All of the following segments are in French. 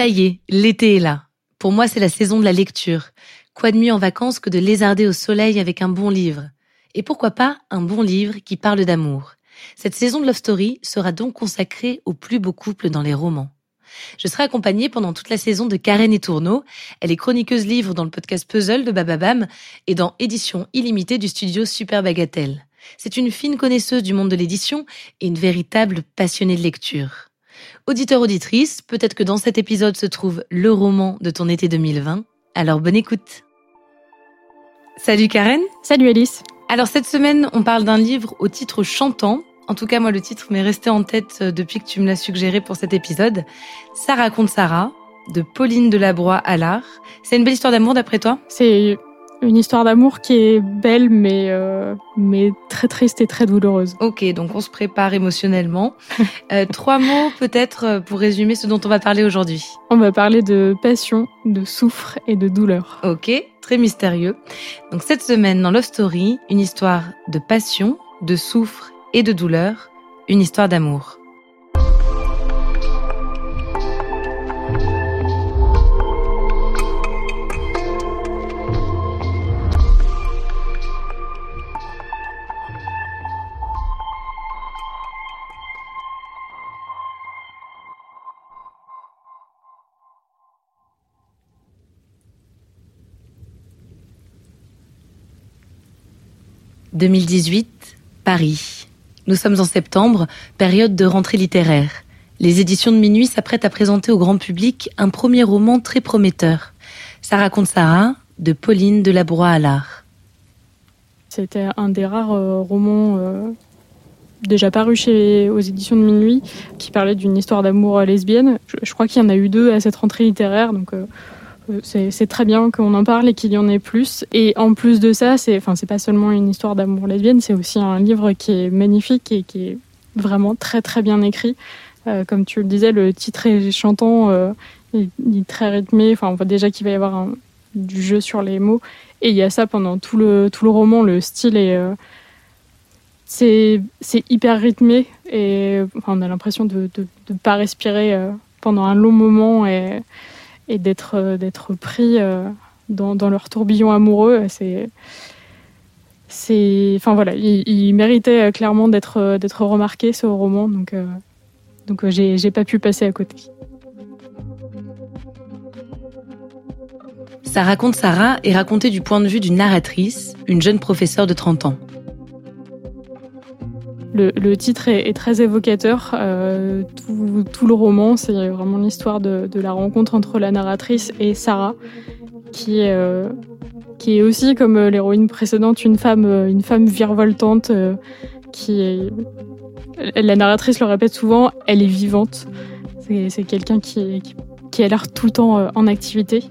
Ça y est, l'été est là. Pour moi, c'est la saison de la lecture. Quoi de mieux en vacances que de lézarder au soleil avec un bon livre? Et pourquoi pas un bon livre qui parle d'amour? Cette saison de Love Story sera donc consacrée aux plus beaux couples dans les romans. Je serai accompagnée pendant toute la saison de Karen et Tourneau. Elle est chroniqueuse livre dans le podcast Puzzle de Bababam et dans Édition illimitée du studio Super Bagatelle. C'est une fine connaisseuse du monde de l'édition et une véritable passionnée de lecture. Auditeur auditrice, peut-être que dans cet épisode se trouve le roman de ton été 2020. Alors bonne écoute. Salut Karen. Salut Alice. Alors cette semaine, on parle d'un livre au titre chantant. En tout cas, moi, le titre m'est resté en tête euh, depuis que tu me l'as suggéré pour cet épisode. Ça raconte Sarah, de Pauline Delabroix Allard. C'est une belle histoire d'amour d'après toi? C'est une histoire d'amour qui est belle, mais, euh, mais très triste et très douloureuse. Ok, donc on se prépare émotionnellement. euh, trois mots peut-être euh, pour résumer ce dont on va parler aujourd'hui. On va parler de passion, de souffre et de douleur. Ok, très mystérieux. Donc cette semaine dans Love Story, une histoire de passion, de souffre et de douleur, une histoire d'amour. « 2018, Paris. Nous sommes en septembre, période de rentrée littéraire. Les éditions de minuit s'apprêtent à présenter au grand public un premier roman très prometteur. Ça raconte Sarah de Pauline Delabroix Allard. C'était un des rares euh, romans euh, déjà parus chez, aux éditions de minuit qui parlait d'une histoire d'amour lesbienne. Je, crois qu'il y en a eu deux à cette rentrée littéraire, donc euh, c'est très bien qu'on en parle et qu'il y en ait plus. Et en plus de ça, c'est enfin pas seulement une histoire d'amour lesbienne, c'est aussi un livre qui est magnifique et qui est vraiment très très bien écrit. Euh, comme tu le disais, le titre est chantant, euh, il, est très rythmé. Enfin, on voit déjà qu'il va y avoir du jeu sur les mots. Et il y a ça pendant tout le tout le roman. Le style est euh, c'est hyper rythmé et enfin, on a l'impression de, de pas respirer euh, pendant un long moment et et d'être d'être pris dans, dans, leur tourbillon amoureux. C'est c'est enfin il, méritait clairement d'être remarqué ce roman, donc euh, donc j'ai j'ai pas pu passer à côté. Ça raconte Sarah est raconté du point de vue d'une narratrice, une jeune professeure de 30 ans. Le, titre est, très évocateur. Euh, tout, le roman, c'est vraiment l'histoire de, la rencontre entre la narratrice et Sarah, qui est, euh, qui est aussi, comme l'héroïne précédente, une femme, une femme virevoltante. Euh, qui. La narratrice le répète souvent, elle est vivante. C'est quelqu'un qui, qui, a l'air tout le temps en activité.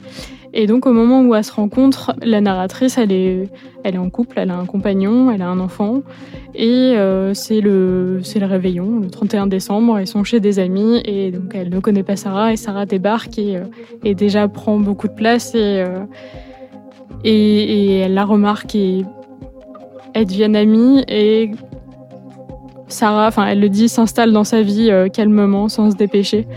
Et donc au moment où elle se rencontre, la narratrice, elle est, elle est en couple, elle a un compagnon, elle a un enfant, et euh, c'est le, c'est le réveillon, le 31 décembre, ils sont chez des amis, et donc elle ne connaît pas Sarah, et Sarah débarque et, euh, et déjà prend beaucoup de place, et, euh, et, et, elle la remarque, et elles deviennent amies, et Sarah, enfin elle le dit, s'installe dans sa vie calmement, sans se dépêcher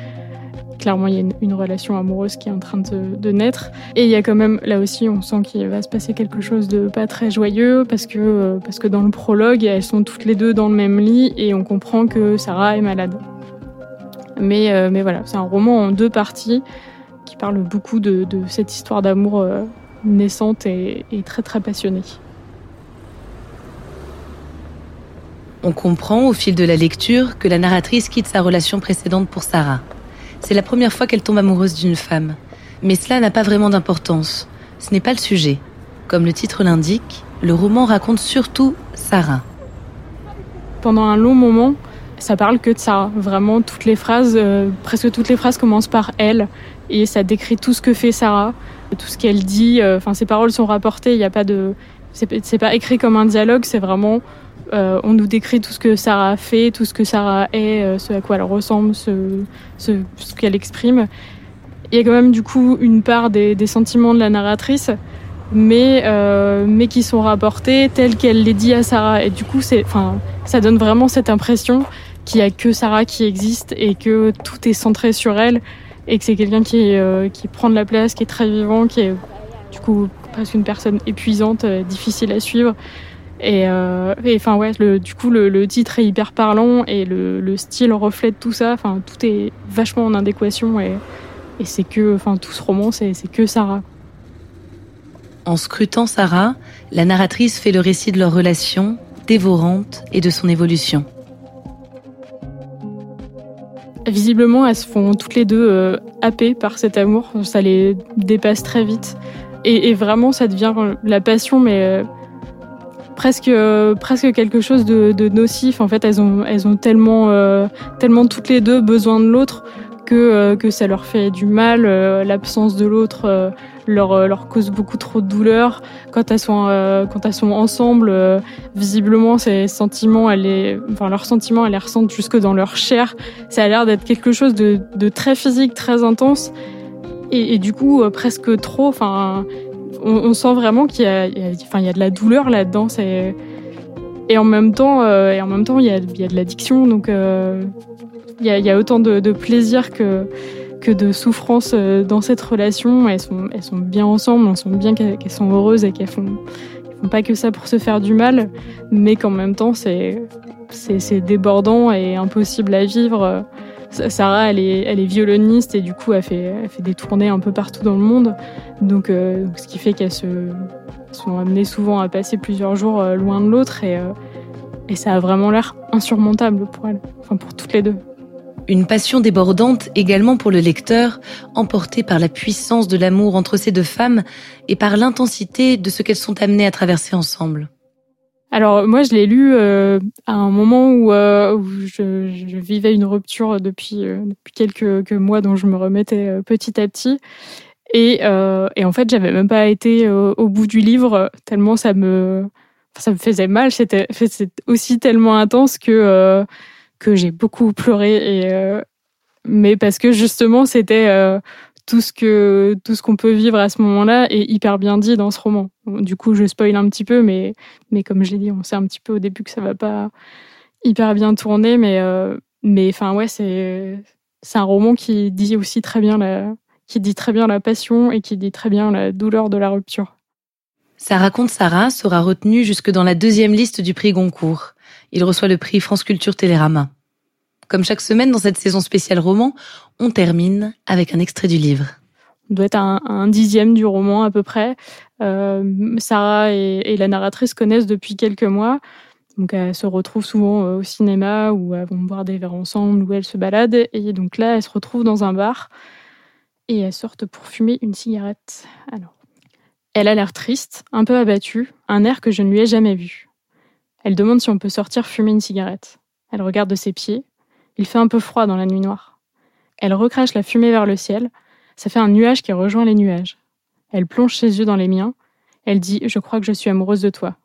clairement, il y a une, relation amoureuse qui est en train de, naître. Et il y a quand même, là aussi, on sent qu'il va se passer quelque chose de pas très joyeux parce que, euh, parce que dans le prologue, elles sont toutes les deux dans le même lit et on comprend que Sarah est malade. Mais, euh, mais voilà, c'est un roman en deux parties qui parle beaucoup de, de cette histoire d'amour euh, naissante et, et très très passionnée. On comprend au fil de la lecture que la narratrice quitte sa relation précédente pour Sarah. C'est la première fois qu'elle tombe amoureuse d'une femme. Mais cela n'a pas vraiment d'importance. Ce n'est pas le sujet. Comme le titre l'indique, le roman raconte surtout Sarah. Pendant un long moment, ça parle que de Sarah. Vraiment, toutes les phrases, euh, presque toutes les phrases commencent par elle. Et ça décrit tout ce que fait Sarah, tout ce qu'elle dit. Enfin, euh, ses paroles sont rapportées. Il n'y a pas de. C'est pas écrit comme un dialogue, c'est vraiment euh, on nous décrit tout ce que Sarah fait, tout ce que Sarah est, euh, ce à quoi elle ressemble, ce, qu'elle exprime. Il y a quand même du coup une part des, sentiments de la narratrice, mais, euh, mais qui sont rapportés tels qu'elle les dit à Sarah. Et du coup, ça donne vraiment cette impression qu'il n'y a que Sarah qui existe et que tout est centré sur elle. et que c'est quelqu'un qui prend de la place, qui est très vivant, qui est du coup presque une personne épuisante, difficile à suivre. Et, enfin ouais, le, du coup le, titre est hyper parlant et le, le, style reflète tout ça. Enfin tout est vachement en adéquation et, et c'est que, enfin tout ce roman c'est que Sarah. En scrutant Sarah, la narratrice fait le récit de leur relation, dévorante, et de son évolution. Visiblement, elles se font toutes les deux euh, happées par cet amour. Ça les dépasse très vite. Et, vraiment, ça devient la passion, mais euh, presque, euh, presque quelque chose de, nocif. En fait, elles ont, elles ont tellement, tellement toutes les deux besoin de l'autre que, que ça leur fait du mal. L'absence de l'autre leur, euh, leur cause beaucoup trop de douleur. Quand elles sont, euh, quand elles sont ensemble, euh, visiblement, ces sentiments, elle est, enfin, leurs sentiments, elles les ressentent jusque dans leur chair. Ça a l'air d'être quelque chose de, très physique, très intense. Et, du coup, presque trop. Enfin, on, sent vraiment qu'il y a, il y a de la douleur là-dedans. Et en même temps, et en même temps, il y a, de l'addiction. Donc, il y a, il y a autant de, plaisir que, de souffrance euh, dans cette relation. Elles sont, bien ensemble, on sent bien qu'elles sont heureuses et qu'elles font, font pas que ça pour se faire du mal, mais qu'en même temps, c'est, débordant et impossible à vivre. Sarah, elle est, elle est violoniste et du coup, elle fait, elle fait des tournées un peu partout dans le monde. Donc, euh, ce qui fait qu'elles se sont amenées souvent à passer plusieurs jours euh, loin de l'autre et, et ça a vraiment l'air insurmontable pour elles, enfin pour toutes les deux. Une passion débordante également pour le lecteur, emportée par la puissance de l'amour entre ces deux femmes et par l'intensité de ce qu'elles sont amenées à traverser ensemble. Alors moi je l'ai lu euh, à un moment où, euh, je, vivais une rupture depuis, euh, quelques, mois dont je me remettais petit à petit. Et, et en fait j'avais même pas été au bout du livre tellement ça me, ça me faisait mal. C'était aussi tellement intense que que j'ai beaucoup pleuré et mais parce que justement c'était tout ce que tout ce qu'on peut vivre à ce moment-là est hyper bien dit dans ce roman. Du coup, je spoil un petit peu, mais mais comme je l'ai dit, on sait un petit peu au début que ça va pas hyper bien tourner, mais euh, mais enfin ouais, c'est c'est un roman qui dit aussi très bien la qui dit très bien la passion et qui dit très bien la douleur de la rupture. Ça raconte Sarah sera retenu jusque dans la deuxième liste du prix Goncourt. Il reçoit le prix France Culture Télérama. Comme chaque semaine dans cette saison spéciale roman, on termine avec un extrait du livre. On doit être à un, dixième du roman à peu près. Euh, Sarah et, la narratrice connaissent depuis quelques mois. Donc elles se retrouvent souvent euh, au cinéma ou elles vont boire des verres ensemble ou elles se baladent. Et donc là, elles se retrouvent dans un bar et elles sortent pour fumer une cigarette. Alors, elle a l'air triste, un peu abattue, un air que je ne lui ai jamais vu. Elle demande si on peut sortir fumer une cigarette. Elle regarde ses pieds. Il fait un peu froid dans la nuit noire. Elle recrache la fumée vers le ciel. Ça fait un nuage qui rejoint les nuages. Elle plonge ses yeux dans les miens. Elle dit Je crois que je suis amoureuse de toi.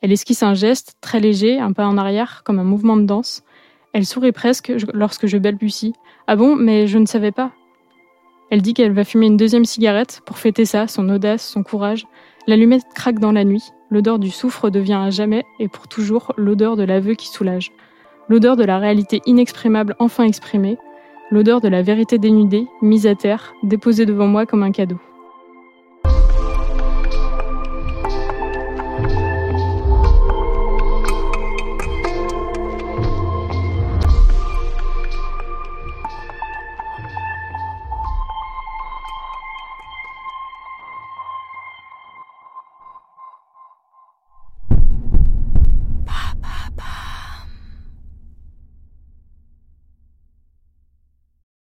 Elle esquisse un geste, très léger, un pas en arrière, comme un mouvement de danse. Elle sourit presque lorsque je balbutie. Ah bon, mais je ne savais pas. Elle dit qu'elle va fumer une deuxième cigarette pour fêter ça, son audace, son courage. L'allumette craque dans la nuit. L'odeur du soufre devient à jamais et pour toujours l'odeur de l'aveu qui soulage. L'odeur de la réalité inexprimable enfin exprimée. L'odeur de la vérité dénudée, mise à terre, déposée devant moi comme un cadeau.